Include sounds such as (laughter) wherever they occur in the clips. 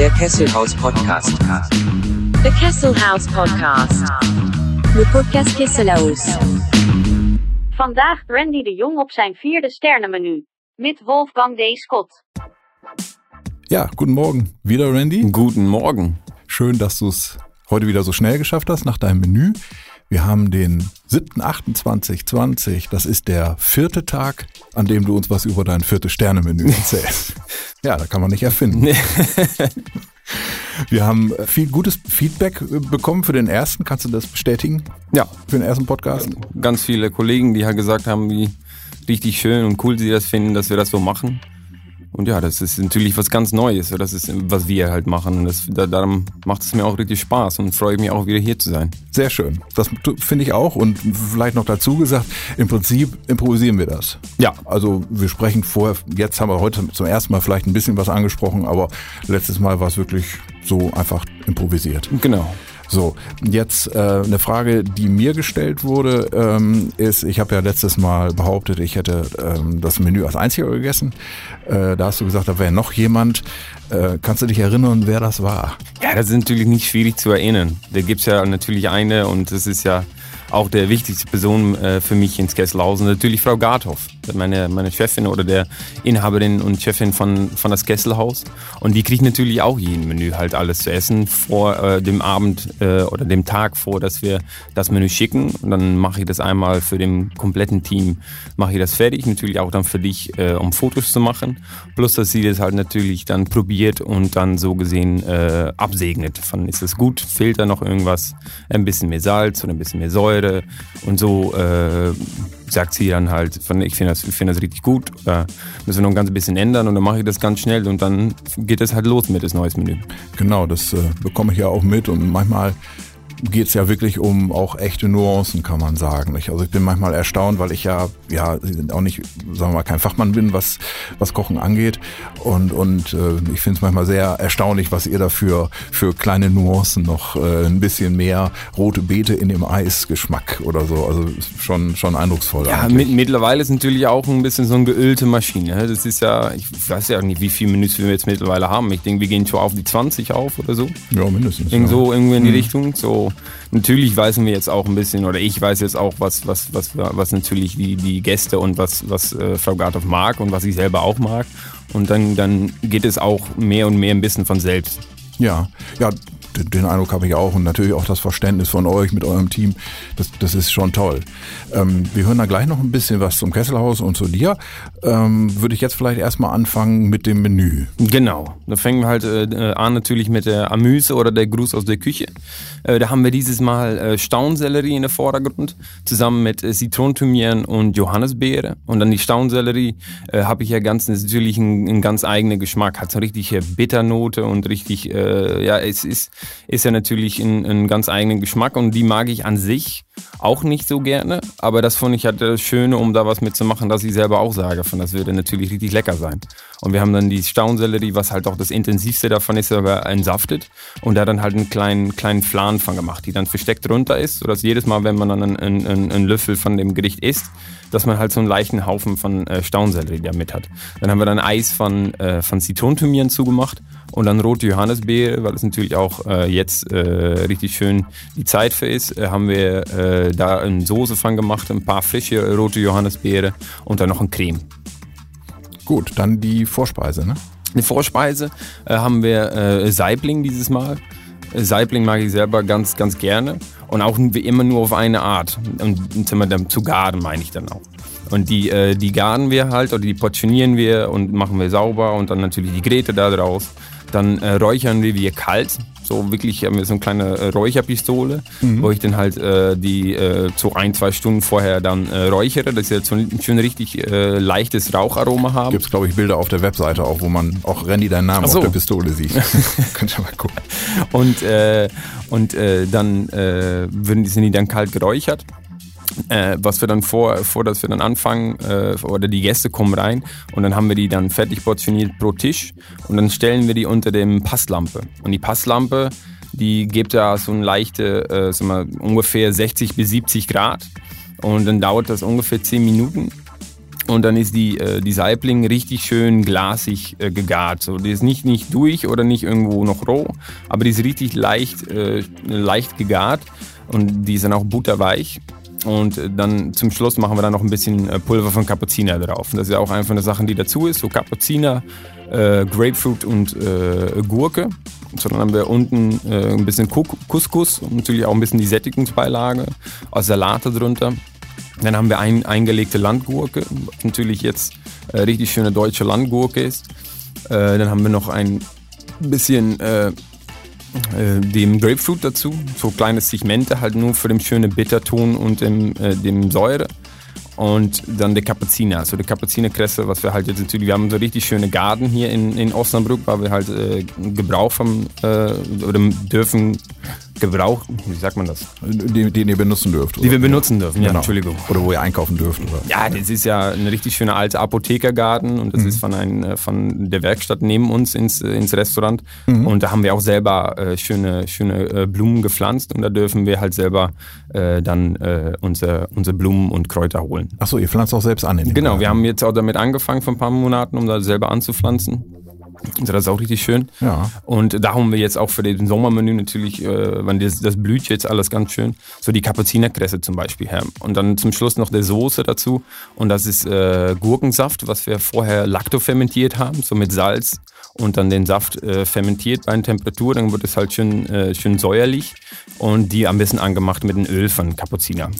Der Kesselhaus Podcast. The Kessel House Podcast. Le podcast Kesselaus. Vandaag Randy de Jong op zijn vierde sterrenmenu. Met Wolfgang D. Scott. Ja, guten Morgen. Wieder Randy. Guten Morgen. Schön, dass du es heute wieder so schnell geschafft hast nach deinem Menü. Wir haben den 7.28.20. Das ist der vierte Tag, an dem du uns was über dein viertes Sterne-Menü erzählst. (laughs) ja, da kann man nicht erfinden. (laughs) Wir haben viel gutes Feedback äh, bekommen für den ersten. Kannst du das bestätigen? Ja, Für den ersten Podcast? ganz viele Kollegen, die halt gesagt haben, wie richtig schön und cool sie das finden, dass wir das so machen. Und ja, das ist natürlich was ganz Neues. Das ist, was wir halt machen. Und das, da, darum macht es mir auch richtig Spaß und freue ich mich auch wieder hier zu sein. Sehr schön. Das finde ich auch. Und vielleicht noch dazu gesagt, im Prinzip improvisieren wir das. Ja. Also wir sprechen vorher, jetzt haben wir heute zum ersten Mal vielleicht ein bisschen was angesprochen, aber letztes Mal war es wirklich so einfach improvisiert. Genau. So, jetzt äh, eine Frage, die mir gestellt wurde, ähm, ist, ich habe ja letztes Mal behauptet, ich hätte ähm, das Menü als einziger gegessen. Äh, da hast du gesagt, da wäre noch jemand. Äh, kannst du dich erinnern, wer das war? Ja, das ist natürlich nicht schwierig zu erinnern. Da gibt's ja natürlich eine und das ist ja auch der wichtigste Person äh, für mich ins Kesselhausen. Natürlich Frau Garthoff, meine, meine Chefin oder der Inhaberin und Chefin von, von das Kesselhaus. Und die kriegt natürlich auch jeden Menü halt alles zu essen vor äh, dem Abend äh, oder dem Tag vor, dass wir das Menü schicken. Und dann mache ich das einmal für den kompletten Team, mache ich das fertig. Natürlich auch dann für dich, äh, um Fotos zu machen. Plus, dass sie das halt natürlich dann probiert und dann so gesehen äh, absegnet. Von ist es gut, fehlt da noch irgendwas, ein bisschen mehr Salz oder ein bisschen mehr Säure und so äh, sagt sie dann halt, ich finde das, ich finde das richtig gut, oder müssen wir noch ein ganz bisschen ändern und dann mache ich das ganz schnell und dann geht es halt los mit das neues Menü. Genau, das äh, bekomme ich ja auch mit und manchmal geht es ja wirklich um auch echte Nuancen, kann man sagen. Ich, also ich bin manchmal erstaunt, weil ich ja ja auch nicht, sagen wir mal, kein Fachmann bin, was was Kochen angeht. Und und äh, ich finde es manchmal sehr erstaunlich, was ihr dafür für kleine Nuancen noch äh, ein bisschen mehr rote Beete in dem Eisgeschmack oder so. Also schon schon eindrucksvoll. Ja, mit, mittlerweile ist natürlich auch ein bisschen so eine geölte Maschine. ne? Das ist ja, ich weiß ja nicht, wie viele Menüs wir jetzt mittlerweile haben. Ich denke, wir gehen schon auf die 20 auf oder so. ja, mindestens. Irgend ja. so irgendwo in die Richtung. So natürlich weißen wir jetzt auch ein bisschen oder ich weiß jetzt auch was was was was natürlich die die Gäste und was was äh, Frau Gartow mag und was ich selber auch mag und dann dann geht es auch mehr und mehr ein bisschen von selbst. Ja, ja, den, Eindruck habe ich auch und natürlich auch das Verständnis von euch mit eurem Team. Das, das ist schon toll. Ähm, wir hören da gleich noch ein bisschen was zum Kesselhaus und zu dir. Ähm, Würde ich jetzt vielleicht erstmal anfangen mit dem Menü. Genau. Da fangen wir halt äh, an natürlich mit der Amüse oder der Gruß aus der Küche. Äh, da haben wir dieses Mal äh, Staunsellerie in der Vordergrund, zusammen mit äh, Zitronenthymian und Johannisbeere. Und dann die Staunsellerie äh, habe ich ja ganz natürlich einen, ganz eigenen Geschmack. Hat so richtig äh, Bitternote und richtig, äh, ja, es ist, ist ja natürlich ein, ein ganz eigenen Geschmack und die mag ich an sich auch nicht so gerne. Aber das fand ich halt das Schöne, um da was mitzumachen, dass ich selber auch sage, von das würde natürlich richtig lecker sein. Und wir haben dann die Staunsellerie, was halt auch das intensivste davon ist, aber entsaftet. Und da dann halt einen kleinen, kleinen Flan von gemacht, die dann versteckt runter ist, sodass jedes Mal, wenn man dann einen, einen, einen Löffel von dem Gericht isst, dass man halt so einen leichten Haufen von äh, Staunsellerie da mit hat. Dann haben wir dann Eis von, äh, von Zitronenthymian zugemacht und dann rote Johannisbeere, weil es natürlich auch äh, jetzt äh, richtig schön die Zeit für ist, äh, haben wir äh, da eine Soße von gemacht, ein paar frische rote Johannisbeere und dann noch ein Creme. Gut, dann die Vorspeise, ne? Eine Vorspeise äh, haben wir äh, Saibling dieses Mal. Äh, Saibling mag ich selber ganz, ganz gerne. Und auch wie immer nur auf eine Art. Und Beispiel zu garen meine ich dann auch. Und die, äh, die garen wir halt oder die portionieren wir und machen wir sauber und dann natürlich die Gräte da draus. Dann äh, räuchern wir wir kalt. So wirklich haben wir so eine kleine äh, Räucherpistole, wo ich dann halt äh, die äh, so ein, zwei Stunden vorher dann äh, räuchere, dass sie jetzt so ein schön richtig äh, leichtes Raucharoma haben. Gibt es, glaube ich, Bilder auf der Webseite auch, wo man auch Randy deinen Namen so. auf der Pistole sieht. (laughs) Könnt ihr mal gucken. Und, äh, und äh, dann würden die, sind die dann kalt geräuchert. Äh, was wir dann vor, vor, dass wir dann anfangen, äh, oder die Gäste kommen rein und dann haben wir die dann fertig portioniert pro Tisch und dann stellen wir die unter dem Passlampe. Und die Passlampe, die gibt ja so eine leichte, äh, sag mal, ungefähr 60 bis 70 Grad und dann dauert das ungefähr 10 Minuten Und dann ist die, äh, die Saibling richtig schön glasig äh, gegart. So, die ist nicht, nicht durch oder nicht irgendwo noch roh, aber die ist richtig leicht, äh, leicht gegart und die sind auch butterweich. Und äh, dann zum Schluss machen wir dann noch ein bisschen äh, Pulver von Kapuziner drauf. Und das ist ja auch eine Sache, die dazu ist. So Kapuziner, äh, Grapefruit und äh, Gurke. So, dann haben wir unten äh, ein bisschen Couscous und natürlich auch ein bisschen die Sättigungsbeilage, aus Salate drunter. Dann haben wir ein, eingelegte Landgurke, was natürlich jetzt äh, richtig schöne deutsche Landgurke ist. Dann haben wir noch ein bisschen äh, dem Grapefruit dazu, so kleine Segmente halt nur für den schönen Bitterton und dem, äh, dem Säure. Und dann der Kapuziner, also der Kapuzinerkresse, was wir halt jetzt natürlich, wir haben so richtig schöne Garten hier in, in Osnabrück, weil wir halt äh, Gebrauch vom, äh, oder dürfen Gebrauch, wie sagt man das? Den, den ihr benutzen dürft. Oder? Die wir benutzen dürfen, ja, genau. Entschuldigung. Oder wo ihr einkaufen dürft. Oder? Ja, das ist ja ein richtig schöner alter Apothekergarten und das mhm. ist von, ein, von der Werkstatt neben uns ins, ins Restaurant. Mhm. Und da haben wir auch selber äh, schöne, schöne äh, Blumen gepflanzt und da dürfen wir halt selber äh, dann äh, unsere, unsere Blumen und Kräuter holen. Achso, ihr pflanzt auch selbst an in Genau, Garten. wir haben jetzt auch damit angefangen vor ein paar Monaten, um da selber anzupflanzen. Das ist auch richtig schön. Ja. Und da haben wir jetzt auch für den Sommermenü natürlich, äh, wenn das, das blüht jetzt alles ganz schön, so die Kapuzinerkresse zum Beispiel her. Und dann zum Schluss noch der Soße dazu. Und das ist äh, Gurkensaft, was wir vorher laktofermentiert haben, so mit Salz und dann den Saft äh, fermentiert bei einer Temperatur, dann wird es halt schön, äh, schön säuerlich und die am besten angemacht mit dem Öl von Kapuziner.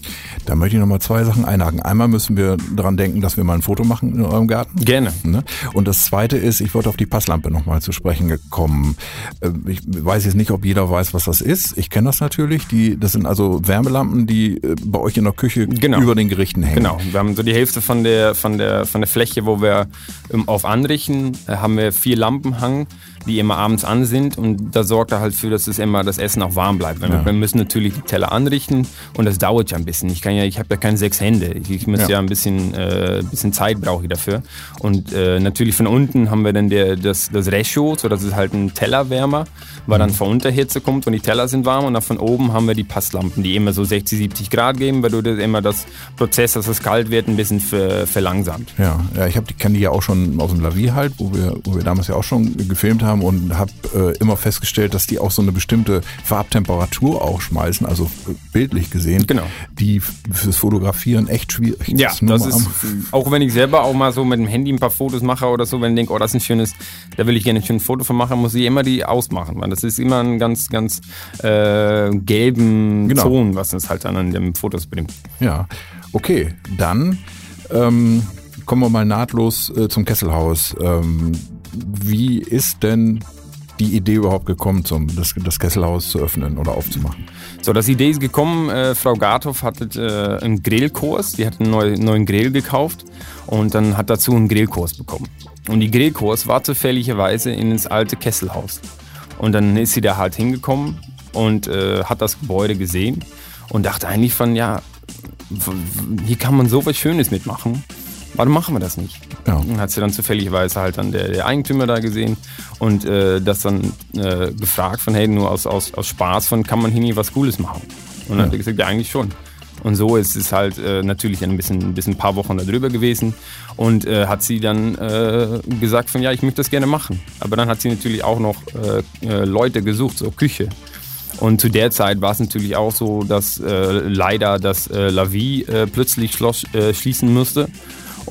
Da möchte ich nochmal zwei Sachen einhaken. Einmal müssen wir daran denken, dass wir mal ein Foto machen in eurem Garten. Gerne. Ne? Und das zweite ist, ich wollte auf die Passlampe nochmal zu sprechen gekommen. Äh, ich weiß jetzt nicht, ob jeder weiß, was das ist. Ich kenne das natürlich. Die, das sind also Wärmelampen, die äh, bei euch in der Küche genau. über den Gerichten hängen. Genau. Wir haben so die Hälfte von der, von der, von der Fläche, wo wir ähm, auf anrichten, äh, haben wir vier Lampen hangen die immer abends an sind und das sorgt er halt für, dass es immer das Essen auch warm bleibt. Weil ja. wir müssen natürlich die Teller anrichten und das dauert ja ein bisschen. Ich kann ja, ich habe ja keine sechs Hände. Ich, ich muss ja. ja, ein bisschen, äh, bisschen Zeit brauche ich dafür. Und äh, natürlich von unten haben wir dann der, das, das Ratio, so dass es halt ein Tellerwärmer, weil mhm. dann von Unterhitze kommt und die Teller sind warm und dann von oben haben wir die Passlampen, die immer so 60, 70 Grad geben, weil du das immer das Prozess, dass es kalt wird, ein bisschen ver, verlangsamt. Ja, ja ich habe die kenne die ja auch schon aus dem Lavier halt, wo wir, wo wir damals ja auch schon gefilmt haben haben und habe äh, immer festgestellt, dass die auch so eine bestimmte Farbtemperatur auch schmeißen, also äh, bildlich gesehen, genau. die fürs Fotografieren echt schwierig ist. Ja, das ist, auch wenn ich selber auch mal so mit dem Handy ein paar Fotos mache oder so, wenn ich denke, oh, das ist ein schönes, da will ich gerne ein schönes Foto von machen, muss ich immer die ausmachen, weil das ist immer ein ganz, ganz äh, gelben genau. Ton, was das halt dann an den Fotos bringt. Ja, okay, dann ähm, kommen wir mal nahtlos äh, zum Kesselhaus. Ähm, wie ist denn die Idee überhaupt gekommen, zum, das, das Kesselhaus zu öffnen oder aufzumachen? So, das Idee ist gekommen, äh, Frau Garthoff hatte äh, einen Grillkurs, die hat einen neu, neuen Grill gekauft und dann hat dazu einen Grillkurs bekommen. Und die Grillkurs war zufälligerweise in das alte Kesselhaus. Und dann ist sie da halt hingekommen und äh, hat das Gebäude gesehen und dachte eigentlich von, ja, hier kann man so was Schönes mitmachen warum machen wir das nicht? Ja. Und hat sie dann zufälligerweise halt dann der, der Eigentümer da gesehen und äh, das dann äh, gefragt von, hey, nur aus, aus, aus Spaß von, kann man hier nie was Cooles machen? Und dann ja. hat er gesagt, ja, eigentlich schon. Und so ist es halt äh, natürlich ein bisschen, ein bisschen ein paar Wochen darüber gewesen und äh, hat sie dann äh, gesagt von ja, ich möchte das gerne machen. Aber dann hat sie natürlich auch noch äh, äh, Leute gesucht, so Küche. Und zu der Zeit war es natürlich auch so, dass äh, leider das äh, Lavi plötzlich schloss, schließen musste.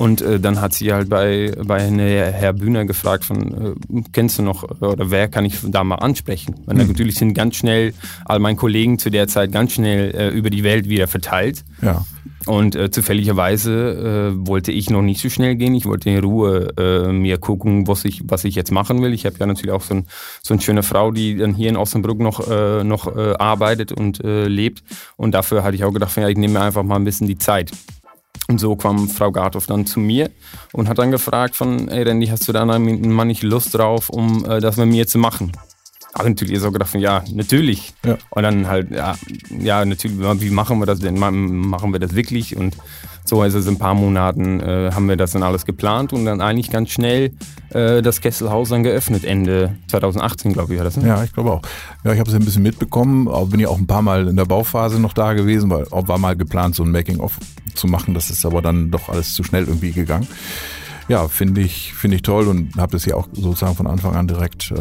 Und äh, dann hat sie halt bei, bei Herr Bühner gefragt, von, äh, kennst du noch oder wer kann ich da mal ansprechen? Und mhm. natürlich sind ganz schnell all meine Kollegen zu der Zeit ganz schnell äh, über die Welt wieder verteilt. Ja. Und äh, zufälligerweise äh, wollte ich noch nicht so schnell gehen. Ich wollte in Ruhe äh, mir gucken, was ich, was ich jetzt machen will. Ich habe ja natürlich auch so, ein, so eine schöne Frau, die dann hier in Osnabrück noch, äh, noch äh, arbeitet und äh, lebt. Und dafür hatte ich auch gedacht, ja, ich nehme mir einfach mal ein bisschen die Zeit. Und so kam Frau Gartow dann zu mir und hat dann gefragt von, ey Randy, hast du da mal nicht Lust drauf, um äh, das mit mir zu machen? Aber natürlich so gedacht, ja, natürlich. Ja. Und dann halt, ja, ja, natürlich, wie machen wir das denn? Machen wir das wirklich? Und So es in ein paar Monaten, äh, haben wir das dann alles geplant und dann eigentlich ganz schnell äh, das Kesselhaus dann geöffnet, Ende 2018, glaube ich, war das. Ne? Ja, ich glaube auch. Ja, ich habe es ein bisschen mitbekommen, bin ja auch ein paar Mal in der Bauphase noch da gewesen, weil auch war mal geplant, so ein Making-of zu machen. Das ist aber dann doch alles zu schnell irgendwie gegangen. Ja, finde ich, finde ich toll und habe das ja auch sozusagen von Anfang an direkt äh,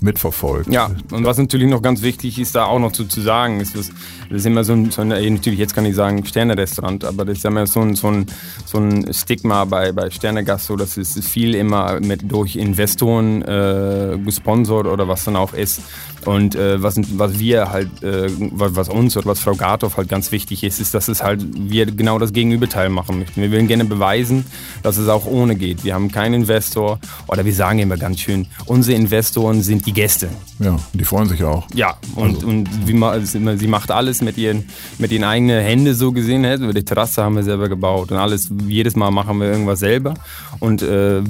mitverfolgt. Ja, und was natürlich noch ganz wichtig ist, da auch noch zu, zu sagen, ist, das, das ist immer so ein, so ein, natürlich jetzt kann ich sagen Sterne-Restaurant, aber das ist immer so ein, so ein, so ein Stigma bei, bei Sternegast, so dass es viel immer mit durch Investoren äh, gesponsert oder was dann auch ist. Und äh, was, was wir halt, äh, was uns oder was Frau Gartow halt ganz wichtig ist, ist, dass es halt wir genau das Gegenüberteil machen möchten. Wir wollen gerne beweisen, dass es auch ohne geht. Wir haben keinen Investor oder wir sagen immer ganz schön, unsere Investoren sind die Gäste. Ja, die freuen sich auch. Ja, und, also. und wie, sie macht alles mit ihren, mit ihren eigenen Händen so gesehen. Die Terrasse haben wir selber gebaut und alles, jedes Mal machen wir irgendwas selber. Und äh,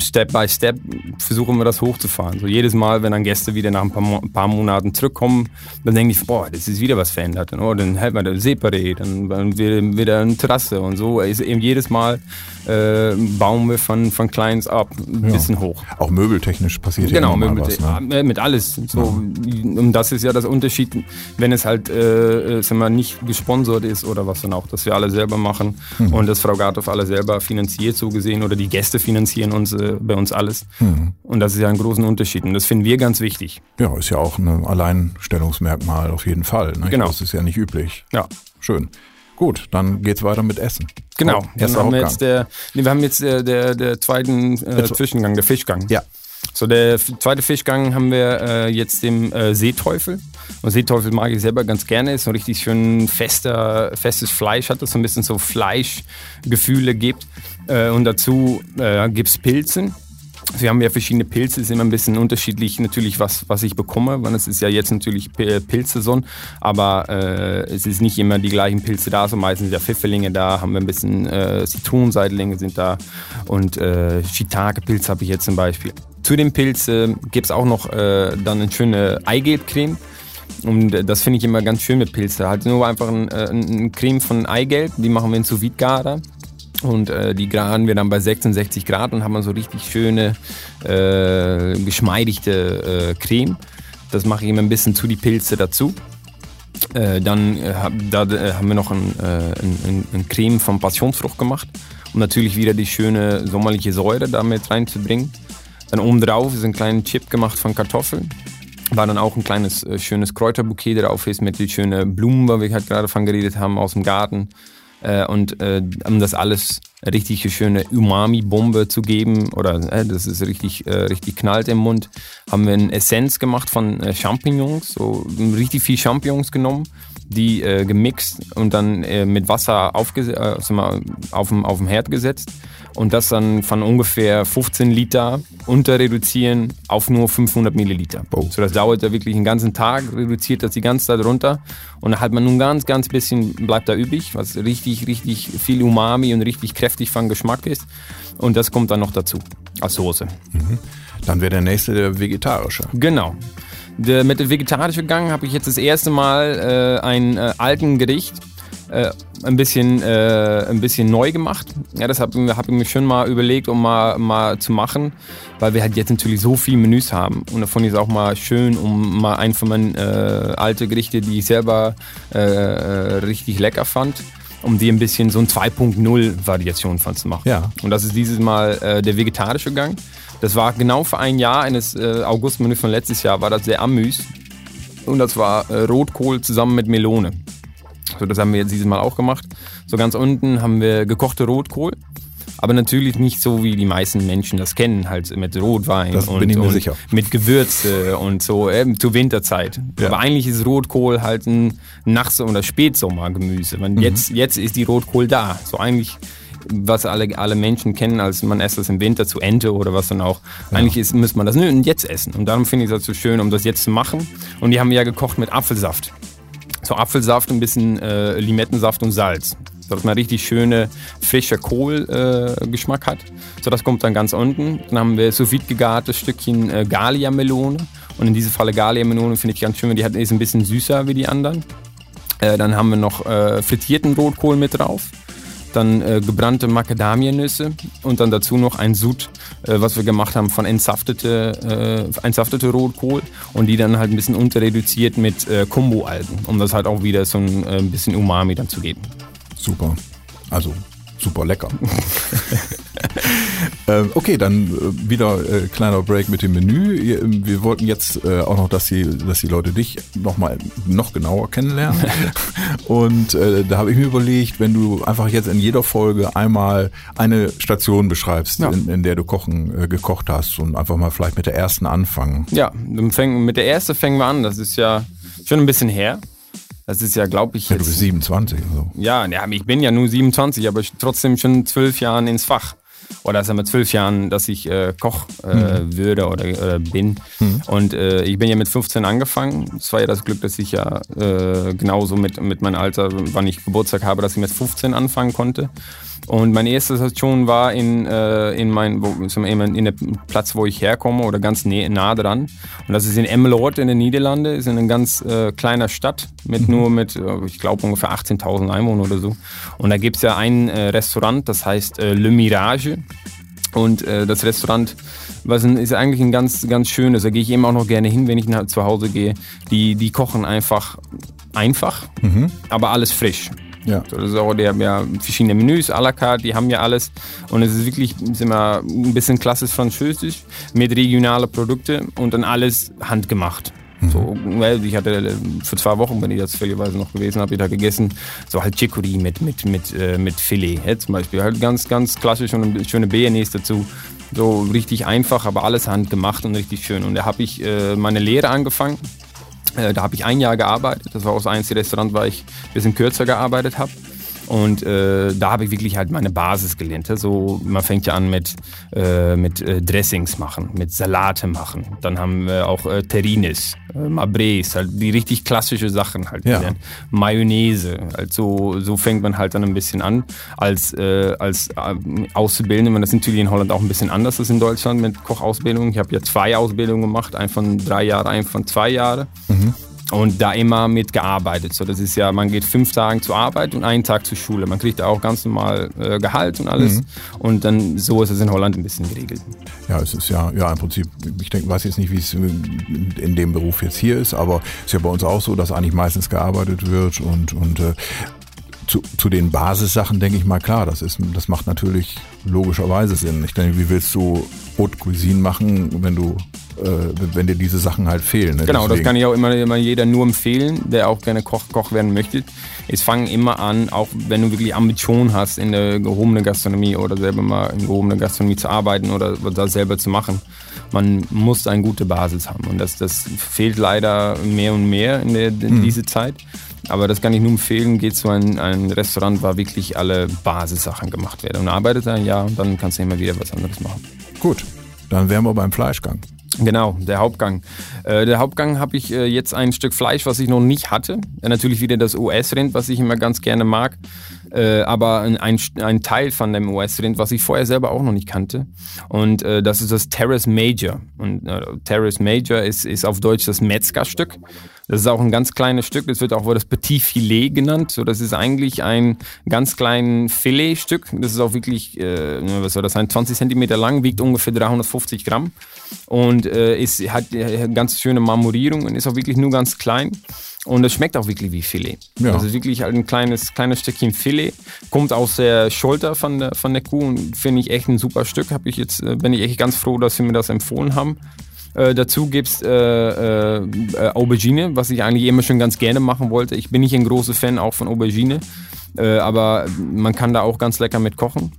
Step by Step versuchen wir das hochzufahren. So jedes Mal, wenn dann Gäste wieder nach ein paar, paar Monaten zurückkommen, dann denke ich, boah, das ist wieder was verändert. Oh, dann hält man das Separé, dann wieder, eine Terrasse und so. Ist eben jedes Mal äh, bauen wir von, von kleins ab ein ja. bisschen hoch. Auch möbeltechnisch passiert genau, ja Möbel, was. Ne? Mit alles. So, ja. Und das ist ja das Unterschied, wenn es halt äh, sagen wir, nicht gesponsert ist oder was dann auch, dass wir alle selber machen mhm. und das Frau Gartow alle selber finanziert, so gesehen, oder die Gäste finanzieren uns äh, bei uns alles. Mhm. Und das ist ja ein großen Unterschied. Und das finden wir ganz wichtig. Ja, ist ja auch ein Alleinstellungsmerkmal auf jeden Fall. Ne? Genau. Das ist ja nicht üblich. Ja. Schön. Gut, dann geht's weiter mit Essen. Genau, dann haben wir jetzt der, nee, wir haben jetzt der, der, der zweiten äh, Zwischengang, der Fischgang. Ja. So, der zweite Fischgang haben wir äh, jetzt dem äh, Seeteufel. Und Seeteufel mag ich selber ganz gerne. Ist so richtig schön fester, festes Fleisch, hat das so ein bisschen so Fleischgefühle gibt. Äh, und dazu äh, gibt es Pilzen. Wir haben ja verschiedene Pilze, ist immer ein bisschen unterschiedlich natürlich, was, was ich bekomme, weil es ist ja jetzt natürlich Pilzsaison, aber äh, es ist nicht immer die gleichen Pilze da, so meistens ja Pfifferlinge da, haben wir ein bisschen äh, Zitronenseitlinge sind da und äh, Shiitake-Pilz habe ich jetzt zum Beispiel. Zu dem Pilz äh, gibt es auch noch äh, dann eine schöne Eigelbcreme. Und das finde ich immer ganz schön mit Pilze. Halt nur einfach ein, äh, ein Creme von Eigelb, die machen wir in sous und äh, die garen wir dann bei 66 Grad und haben dann so richtig schöne, äh, geschmeidigte äh, Creme. Das mache ich immer ein bisschen zu die Pilze dazu. Äh, dann äh, da, äh, haben wir noch ein, äh, ein, ein, Creme von Passionsfrucht gemacht, um natürlich wieder die schöne sommerliche Säure damit reinzubringen. Dann oben drauf ist ein kleiner Chip gemacht von Kartoffeln. War dann auch ein kleines äh, schönes Kräuterbouquet drauf ist mit den schönen Blumen, weil wir halt gerade von geredet haben, aus dem Garten. Äh, und äh, um das alles richtig schöne Umami-Bombe zu geben oder äh, das ist richtig, äh, richtig knallt im Mund, haben wir eine Essenz gemacht von äh, Champignons, so richtig viel Champignons genommen, die äh, gemixt und dann mit Wasser aufge äh, auf, dem, auf dem Herd gesetzt und das dann von ungefähr 15 Liter unter reduzieren auf nur 500 Milliliter. Oh. So das dauert ja wirklich einen ganzen Tag, reduziert das die ganze Zeit runter und dann hat man nun ganz, ganz bisschen bleibt da übrig, was richtig, richtig viel Umami und richtig kräftig von Geschmack ist und das kommt dann noch dazu als Soße. Mhm. Dann wäre der nächste der vegetarische. Genau. Der, mit dem vegetarischen Gang habe ich jetzt das erste Mal äh, ein äh, alten Gericht äh, ein, bisschen, äh, ein bisschen neu gemacht. Ja, das habe hab ich mir schon mal überlegt, um mal, mal zu machen, weil wir halt jetzt natürlich so viele Menüs haben. Und davon ist auch mal schön, um mal ein von meinen äh, alten Gerichte, die ich selber äh, richtig lecker fand, um die ein bisschen so ein 2.0 Variation von zu machen. Ja. Und das ist dieses Mal äh, der vegetarische Gang. Das war genau für ein Jahr, eines äh, Augustmenü von letztes Jahr, war das sehr amüs. Und das war äh, Rotkohl zusammen mit Melone. So, das haben wir jetzt dieses Mal auch gemacht. So ganz unten haben wir gekochte Rotkohl. Aber natürlich nicht so, wie die meisten Menschen das kennen, halt mit Rotwein das und, und mit Gewürze und so, eben zur Winterzeit. Ja. Aber eigentlich ist Rotkohl halt ein Nachts- oder Spätsommergemüse. Mhm. Jetzt, jetzt ist die Rotkohl da. So eigentlich was alle, alle Menschen kennen, als man esst das im Winter zu Ente oder was dann auch. Ja. Eigentlich ist, müsste man das nur jetzt essen. Und darum finde ich das so schön, um das jetzt zu machen. Und die haben wir ja gekocht mit Apfelsaft. So Apfelsaft, ein bisschen äh, Limettensaft und Salz. So dass man richtig schöne, frische Kohlgeschmack äh, hat. So, das kommt dann ganz unten. Dann haben wir sous gegartes Stückchen äh, Galia-Melone. Und in diesem Falle Galia-Melone finde ich ganz schön, weil die hat, ist ein bisschen süßer wie die anderen. Äh, dann haben wir noch äh, frittierten Rotkohl mit drauf. Dann äh, gebrannte Macadamianüsse und dann dazu noch ein Sud, äh, was wir gemacht haben von entsaftete, äh, entsaftete Rotkohl und die dann halt ein bisschen unterreduziert mit äh, Kombo-Algen, um das halt auch wieder so ein äh, bisschen Umami dann zu geben. Super. Also super lecker. (laughs) ähm, okay, dann äh, wieder äh, kleiner Break mit dem Menü. Ähm, wir wollten jetzt äh, auch noch, dass die, dass die Leute dich noch mal noch genauer kennenlernen. (laughs) Und äh, da habe ich mir überlegt, wenn du einfach jetzt in jeder Folge einmal eine Station beschreibst, Ja. in, in der du kochen, äh, gekocht hast und einfach mal vielleicht mit der ersten anfangen. Ja, mit der ersten fängen wir an. Das ist ja schon ein bisschen her. Das ist ja, glaube ich, Ja, du bist jetzt. 27. Also. Ja, ja, ich bin ja nur 27, aber ich trotzdem schon zwölf Jahren ins Fach. Oder sagen wir zwölf Jahren, dass ich äh, Koch äh, würde oder, oder bin. Und äh, ich bin ja mit 15 angefangen. Es war ja das Glück, dass ich ja äh, genauso mit, mit meinem Alter, wann ich Geburtstag habe, dass ich mit 15 anfangen konnte. Und meine erste Station war in, äh, in mein, wo, in der Platz, wo ich herkomme oder ganz nä- nah dran. Und das ist in Emmeloord in den Niederlanden, ist in einer ganz äh, kleiner Stadt mit nur mit, äh, ich glaube ungefähr 18.000 Einwohnern oder so. Und da gibt's ja ein äh, Restaurant, das heißt äh, Le Mirage. Und äh, das Restaurant was ist eigentlich ein ganz, ganz schönes. Da gehe ich eben auch noch gerne hin, wenn ich nach zu Hause gehe. Die, die kochen einfach einfach, aber alles frisch. Ja. So, Das ist auch, die haben ja verschiedene Menüs, à la carte, die haben ja alles. Und es ist wirklich sind wir, ein bisschen klassisch französisch mit regionalen Produkten und dann alles handgemacht. So, weil ich hatte für zwei Wochen, wenn ich das völligerweise noch gewesen habe, ich da gegessen, so halt Chicory mit, mit, mit, äh, mit Filet, ja, zum Beispiel. Halt ganz, ganz klassisch und eine schöne Bearnaise dazu. So richtig einfach, aber alles handgemacht und richtig schön. Und da habe ich äh, meine Lehre angefangen. Äh, da habe ich ein Jahr gearbeitet. Das war auch das einzige Restaurant, wo ich ein bisschen kürzer gearbeitet habe. Und äh, da habe ich wirklich halt meine Basis gelernt. So, man fängt ja an mit, äh, mit äh, Dressings machen, mit Salate machen. Dann haben wir auch äh, Terrines, äh, Mabres, halt die richtig klassische Sachen halt Ja. gelernt. Mayonnaise, halt so, fängt man halt dann ein bisschen an als, äh, als äh, Auszubildende. Das ist natürlich in Holland auch ein bisschen anders als in Deutschland mit Kochausbildung. Ich habe ja zwei Ausbildungen gemacht, einen von drei Jahren, einen von zwei Jahren. Und da immer mitgearbeitet. So, das ist ja, man geht fünf Tage zur Arbeit und einen Tag zur Schule. Man kriegt da auch ganz normal äh, Gehalt und alles. Und dann so ist es in Holland ein bisschen geregelt. Ja, es ist ja, ja im Prinzip, ich denke, weiß jetzt nicht, wie es in dem Beruf jetzt hier ist, aber es ist ja bei uns auch so, dass eigentlich meistens gearbeitet wird und, und äh, zu, zu den Basissachen denke ich mal klar, das ist, das macht natürlich logischerweise Sinn. Ich denke, wie willst du Haute Cuisine machen, wenn du, wenn dir diese Sachen halt fehlen? Ne? Genau, das Deswegen- kann ich auch immer, immer jeder nur empfehlen, der auch gerne Koch, Koch werden möchte. Es fangen immer an, auch wenn du wirklich Ambitionen hast, in der gehobenen Gastronomie oder selber mal in gehobener Gastronomie zu arbeiten oder das selber zu machen. Man muss eine gute Basis haben und das, das fehlt leider mehr und mehr in, der, in dieser Zeit. Aber das kann ich nur empfehlen, geht zu einem, einem Restaurant, wo wirklich alle Basissachen gemacht werden. Und arbeitet ein Jahr und dann kannst du immer wieder was anderes machen. Gut, dann wären wir beim Fleischgang. Genau, der Hauptgang. Äh, der Hauptgang habe ich äh, jetzt ein Stück Fleisch, was ich noch nicht hatte. Äh, natürlich wieder das US-Rind, was ich immer ganz gerne mag. Äh, aber ein, ein, ein Teil von dem US-Rind, was ich vorher selber auch noch nicht kannte. Und äh, das ist das Terrace Major. Und äh, Terrace Major ist, ist auf Deutsch das Metzgerstück. Das ist auch ein ganz kleines Stück. Das wird auch wohl das Petit Filet genannt. So, das ist eigentlich ein ganz kleines Filetstück. Das ist auch wirklich, äh, was soll das sein, 20 Zentimeter lang, wiegt ungefähr 350 Gramm und äh, ist, hat äh, ganz schöne Marmorierung und ist auch wirklich nur ganz klein. Und es schmeckt auch wirklich wie Filet. Ja. Das ist wirklich ein kleines, kleines Stückchen Filet. Kommt aus der Schulter von der, von der Kuh und finde ich echt ein super Stück. Hab ich jetzt, äh, bin ich echt ganz froh, dass sie mir das empfohlen haben. Äh, dazu gibt's äh, äh, äh, Aubergine, was ich eigentlich immer schon ganz gerne machen wollte. Ich bin nicht ein großer Fan auch von Aubergine, äh, aber man kann da auch ganz lecker mit kochen.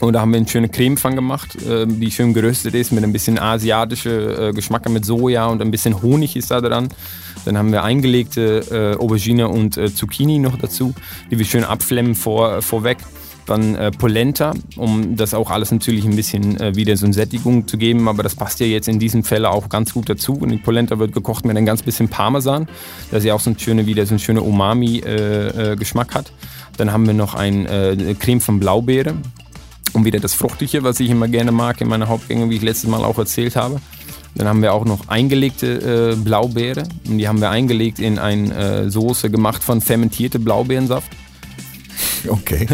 Und da haben wir eine schöne Creme von gemacht, die schön geröstet ist mit ein bisschen asiatische äh, Geschmack mit Soja und ein bisschen Honig ist da dran. Dann haben wir eingelegte Aubergine und Zucchini noch dazu, die wir schön abflemmen vor, vorweg. Dann äh, Polenta, um das auch alles natürlich ein bisschen äh, wieder so eine Sättigung zu geben. Aber das passt ja jetzt in diesem Fälle auch ganz gut dazu. Und die Polenta wird gekocht mit ein ganz bisschen Parmesan, dass sie auch so ein schöne, wieder so einen schönen Umami-Geschmack hat. Dann haben wir noch ein äh, Creme von Blaubeere, um wieder das Fruchtige, was ich immer gerne mag in meiner Hauptgänge, wie ich letztes Mal auch erzählt habe. Dann haben wir auch noch eingelegte äh, Blaubeere. Und die haben wir eingelegt in eine äh, Soße gemacht von fermentierte Blaubeerensaft. Okay.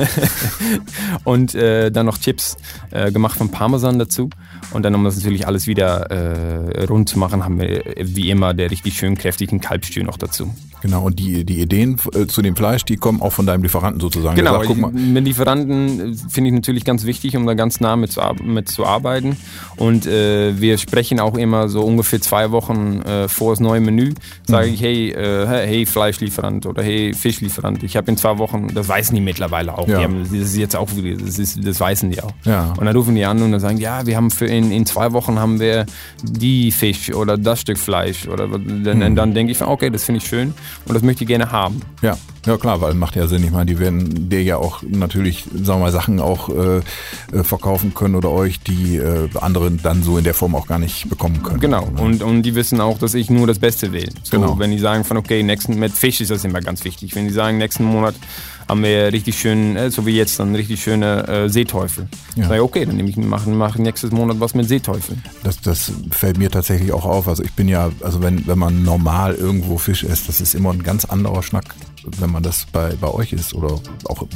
(laughs) und äh, dann noch Chips äh, gemacht von Parmesan dazu. Und dann, um das natürlich alles wieder äh, rund zu machen, haben wir äh, wie immer der richtig schön kräftigen Kalbstühl noch dazu. Genau, und die, die Ideen äh, zu dem Fleisch, die kommen auch von deinem Lieferanten sozusagen. Genau, sagt, guck mal, mit Lieferanten äh, finde ich natürlich ganz wichtig, um da ganz nah mit zu, mit zu arbeiten. Und äh, wir sprechen auch immer so ungefähr zwei Wochen äh, vor das neue Menü, sage ich, hey, hey Fleischlieferant oder hey Fischlieferant, ich habe in zwei Wochen, das weißen die mittlerweile auch, Ja. die haben, das ist jetzt auch, das, ist, das weißen die auch. Ja. Und dann rufen die an und dann sagen, ja, wir haben für in, in zwei Wochen haben wir die Fisch oder das Stück Fleisch oder dann, Mhm. dann denke ich, okay, das finde ich schön und das möchte ich gerne haben. Ja, ja klar, weil macht ja Sinn. Ich meine, die werden dir ja auch natürlich, sagen wir mal, Sachen auch äh, äh, verkaufen können oder euch, die äh, andere dann so in der Form auch gar nicht bekommen können. Genau, und, und die wissen auch, dass ich nur das Beste will. So, Genau. Wenn die sagen von, okay, nächsten, mit Fisch ist das immer ganz wichtig. Wenn die sagen, nächsten Monat haben wir richtig schön, äh, so wie jetzt, dann richtig schöne äh, Seeteufel. Ja. Sag ich, okay, dann nehme ich, machen, machen nächstes Monat was mit Seeteufel. Das, das fällt mir tatsächlich auch auf. Also ich bin ja, also wenn, wenn man normal irgendwo Fisch isst, das ist immer ein ganz anderer Schnack, wenn man das bei, bei euch isst oder auch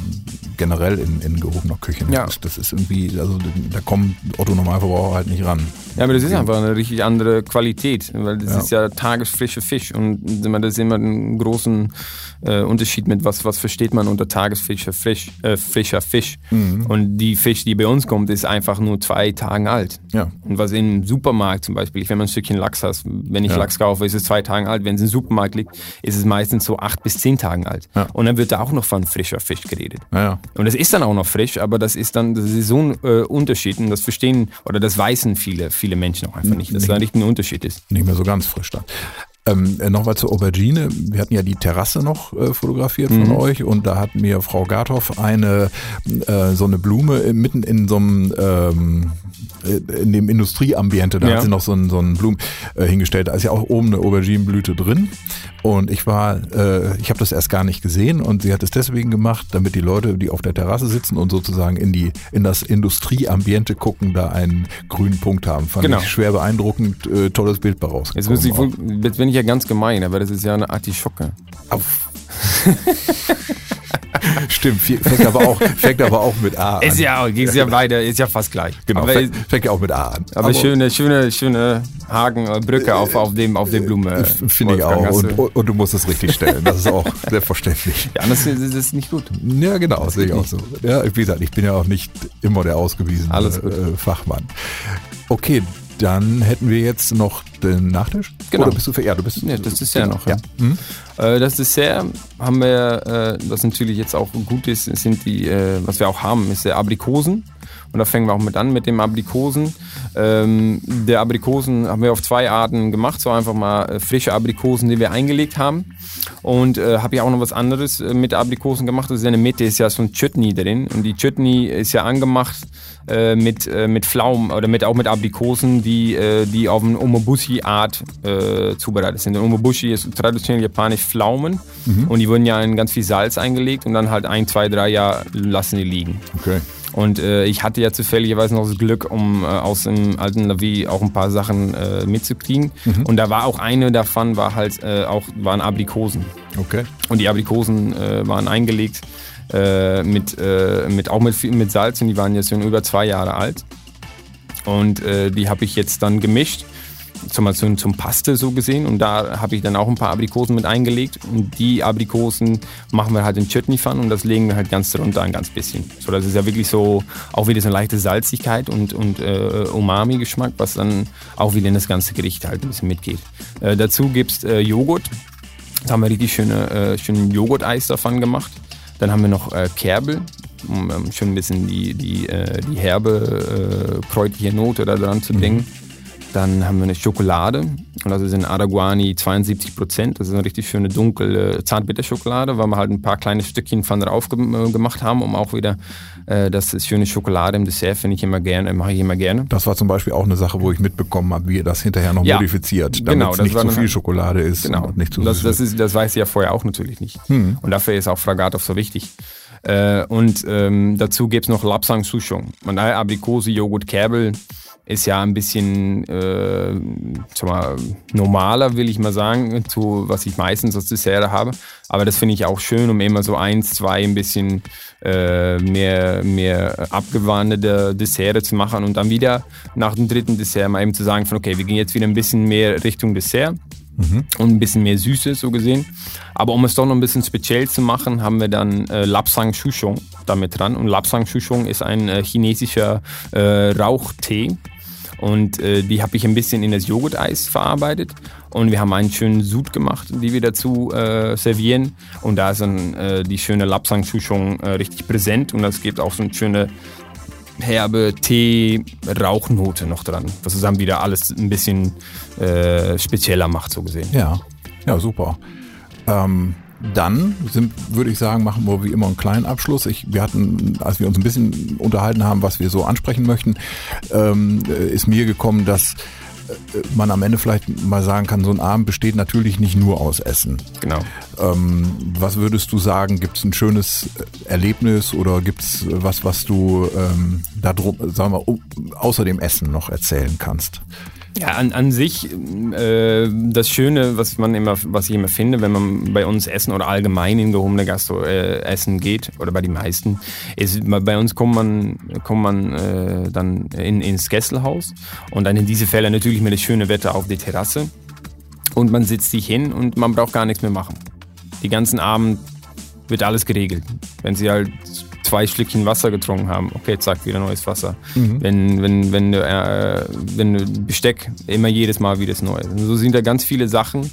generell in, in gehobener Küche. Ja. Das, das ist irgendwie, also da kommen Otto Normalverbraucher halt nicht ran. Ja, aber das ist einfach eine richtig andere Qualität, weil das Ja. ist ja tagesfrische Fisch und das ist immer ein großen äh, Unterschied mit was, was versteht man unter tagesfrischer Fisch, äh, frischer Fisch. Mhm. Und die Fisch, die bei uns kommt, ist einfach nur zwei Tage alt. Ja. Und was im Supermarkt zum Beispiel, wenn man ein Stückchen Lachs hat, wenn ich Ja. Lachs kaufe, ist es zwei Tage alt. Wenn es im Supermarkt liegt, ist es meistens so acht bis zehn Tagen alt. Ja. Und dann wird da auch noch von frischer Fisch geredet. Naja. Und es ist dann auch noch frisch, aber das ist dann, das ist so ein äh, Unterschied und das verstehen oder das weißen viele, viele Menschen auch einfach nicht, dass da nicht ein Unterschied ist. nicht mehr so ganz frisch dann. Ähm, äh, Nochmal zur Aubergine. Wir hatten ja die Terrasse noch äh, fotografiert Mhm. von euch und da hat mir Frau Garthoff eine äh, so eine Blume äh, mitten in so einem ähm, äh, in dem Industrieambiente, da Ja. hat sie noch so einen, so einen Blumen äh, hingestellt. Da ist ja auch oben eine Auberginenblüte drin. Und ich war, äh, ich habe das erst gar nicht gesehen und sie hat es deswegen gemacht, damit die Leute, die auf der Terrasse sitzen und sozusagen in die in das Industrieambiente gucken, da einen grünen Punkt haben. Fand Genau. ich schwer beeindruckend, äh, tolles Bild bei rausgekommen. Jetzt, ich, wohl- jetzt bin ich ja ganz gemein, aber das ist ja eine Artischocke. Auf. (laughs) (laughs) Stimmt, fängt aber auch, fängt aber auch mit A an. Ist ja, ist ja beide, ist ja fast gleich. genau, aber, fängt, fängt ja auch mit A an. aber schöne, schöne, schöne Haken, äh, Brücke auf, auf dem, auf der Blume. F- Finde ich auch. Und, du- und, und du musst es richtig stellen. Das ist auch (laughs) selbstverständlich. Ja, das ist, das ist nicht gut. Ja, genau, sehe ich auch so. Ja, wie gesagt, ich bin ja auch nicht immer der ausgewiesene äh, Fachmann. Okay, dann hätten wir jetzt noch den Nachtisch. Genau. Oder bist du für, ja, du bist. Ja, das Dessert noch, ja. Ja. Hm? Äh, Das Dessert haben wir, äh, was natürlich jetzt auch gut ist, sind die, äh, was wir auch haben, ist der Aprikosen. Und da fangen wir auch mit an mit dem Aprikosen. Ähm, der Aprikosen haben wir auf zwei Arten gemacht. So einfach mal äh, frische Aprikosen, die wir eingelegt haben. Und äh, habe ich auch noch was anderes äh, mit Aprikosen gemacht. Das ist in der Mitte ist ja so ein Chutney drin. Und die Chutney ist ja angemacht äh, mit, äh, mit Pflaumen oder mit, auch mit Aprikosen, die, äh, die auf eine Omobushi-Art zubereitet sind. Und Omobushi ist traditionell japanisch Pflaumen. Und die wurden ja in ganz viel Salz eingelegt und dann halt ein, zwei, drei Jahre lassen die liegen. Okay. Und äh, ich hatte ja zufälligerweise noch das Glück, um äh, aus dem alten Navi auch ein paar Sachen äh, mitzukriegen. Und da war auch eine davon, war halt äh, auch, waren Aprikosen. Okay. Und die Aprikosen äh, waren eingelegt äh, mit, mit, auch mit, mit Salz und die waren jetzt schon über zwei Jahre alt. Und die habe ich jetzt dann gemischt, zum, zum, zum Paste so gesehen. Und da habe ich dann auch ein paar Aprikosen mit eingelegt. Und die Aprikosen machen wir halt in Chutney Pfanne und das legen wir halt ganz drunter ein ganz bisschen. So, das ist ja wirklich so, auch wieder so eine leichte Salzigkeit und, und äh, Umami-Geschmack, was dann auch wieder in das ganze Gericht halt ein bisschen mitgeht. Äh, dazu gibt es äh, Joghurt. Da haben wir richtig schöne, äh, schönen Joghurt-Eis davon gemacht. Dann haben wir noch äh, Kerbel, um ähm, schon ein bisschen die, die, äh, die herbe, kräutliche Note da dran zu bringen. Dann haben wir eine Schokolade und das ist in Araguani 72 Prozent. Das ist eine richtig schöne dunkle Zartbitterschokolade, weil wir halt ein paar kleine Stückchen von drauf äh, gemacht haben, um auch wieder äh, das schöne Schokolade im Dessert finde ich immer gerne, mache ich immer gerne. Das war zum Beispiel auch eine Sache, wo ich mitbekommen habe, wie ihr das hinterher noch Ja. modifiziert, damit Genau, es das nicht zu viel Schokolade ist Genau, und nicht zu das, das, ist, das weiß ich ja vorher auch natürlich nicht. Und dafür ist auch Fragatov so wichtig. Äh, und ähm, dazu gibt es noch Lapsang Souchong. Und Aprikose, Joghurt, Kerbel ist ja ein bisschen äh, mal, normaler, will ich mal sagen, zu was ich meistens als Dessert habe. Aber das finde ich auch schön, um immer so eins, zwei ein bisschen äh, mehr, mehr abgewanderte Dessert zu machen und dann wieder nach dem dritten Dessert mal eben zu sagen von okay, wir gehen jetzt wieder ein bisschen mehr Richtung Dessert. Mhm. Und ein bisschen mehr Süße, so gesehen. Aber um es doch noch ein bisschen speziell zu machen, haben wir dann äh, Lapsang Shushong damit dran. Und Lapsang Shushong ist ein äh, chinesischer äh, Rauchtee. Und äh, die habe ich ein bisschen in das Joghurt-Eis verarbeitet. Und wir haben einen schönen Sud gemacht, die wir dazu äh, servieren. Und da ist dann äh, die schöne Lapsang Shushong äh, richtig präsent. Und das gibt auch so eine schöne herbe Tee-Rauchnote noch dran. Was dann wieder alles ein bisschen äh, spezieller macht, so gesehen. Ja, ja, super. Ähm dann sind, würde ich sagen, machen wir wie immer einen kleinen Abschluss. Ich, wir hatten, als wir uns ein bisschen unterhalten haben, was wir so ansprechen möchten, ähm, ist mir gekommen, dass äh, man am Ende vielleicht mal sagen kann, so ein Abend besteht natürlich nicht nur aus Essen. Genau. Ähm, was würdest du sagen? Gibt es ein schönes Erlebnis oder gibt es was, was du ähm, da drum, sagen wir, außer dem Essen noch erzählen kannst? Ja, an, an sich äh, das Schöne, was man immer, was ich immer finde, wenn man bei uns essen oder allgemein in gehobene Gastro äh, essen geht oder bei den meisten, ist bei uns kommt man, kommt man äh, dann in, ins Kesselhaus und dann in diese Fälle natürlich mit das schöne Wetter auf die Terrasse und man sitzt sich hin und man braucht gar nichts mehr machen. Die ganzen Abend wird alles geregelt. Wenn sie halt zwei Schlückchen Wasser getrunken haben, okay, zack, wieder neues Wasser. Mhm. Wenn, wenn, wenn, äh, wenn Besteck immer jedes Mal wieder das Neue. so sind da ganz viele Sachen,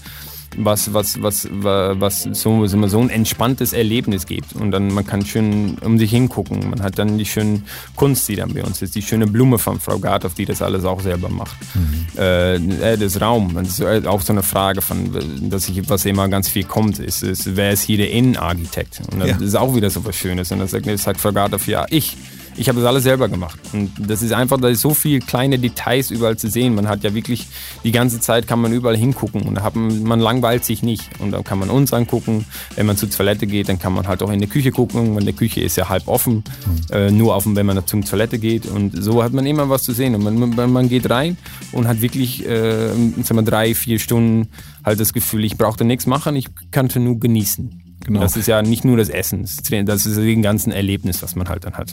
was, was, was, was so, so ein entspanntes Erlebnis gibt. Und dann man kann schön um sich hingucken. Man hat dann die schöne Kunst, die dann bei uns ist, die schöne Blume von Frau Gartow, die das alles auch selber macht. Mhm. Äh, das Raum, das ist auch so eine Frage von, dass ich, was immer ganz viel kommt, ist, ist wer ist hier der Innenarchitekt? Und das ja. ist auch wieder so was Schönes. Und dann sagt, sagt Frau Gartow, ja, ich. Ich habe das alles selber gemacht. Und das ist einfach, da ist so viel kleine Details überall zu sehen. Man hat ja wirklich die ganze Zeit kann man überall hingucken und da hat man, man langweilt sich nicht. Und dann kann man uns angucken. Wenn man zur Toilette geht, dann kann man halt auch in die Küche gucken. Weil die Küche ist ja halb offen, mhm. äh, nur offen, wenn man zum Toilette geht. Und so hat man immer was zu sehen. Und man, man geht rein und hat wirklich äh, sagen wir, drei, vier Stunden halt das Gefühl, ich brauchte nichts machen, ich kannte nur genießen. Genau. Das ist ja nicht nur das Essen, das ist den ganzen Erlebnis, was man halt dann hat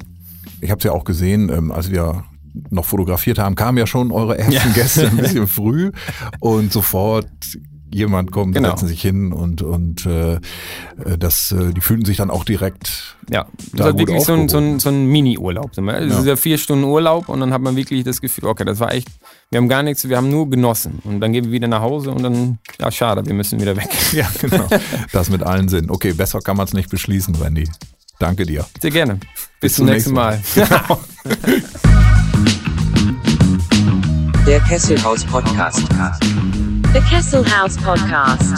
ich habe es ja auch gesehen, ähm, als wir noch fotografiert haben, kamen ja schon eure ersten ja. Gäste ein (laughs) bisschen früh und sofort jemand kommt, genau. setzen sich hin und und äh, das, äh, die fühlen sich dann auch direkt. Ja, das ist wirklich so ein, so ein, so ein Mini-Urlaub. Es ja. ist ja vier Stunden Urlaub und dann hat man wirklich das Gefühl, okay, das war echt, wir haben gar nichts, wir haben nur genossen. Und dann gehen wir wieder nach Hause und dann, ja, schade, wir müssen wieder weg. (laughs) Ja, genau. Das mit allen Sinn. Okay, besser kann man es nicht beschließen, Randy. Danke dir. Sehr gerne. Bis, Bis zum nächsten Mal. Mal. (laughs) Der Kesselhaus Podcast. The Kesselhaus Podcast.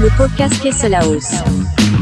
Le podcast Kesselhaus.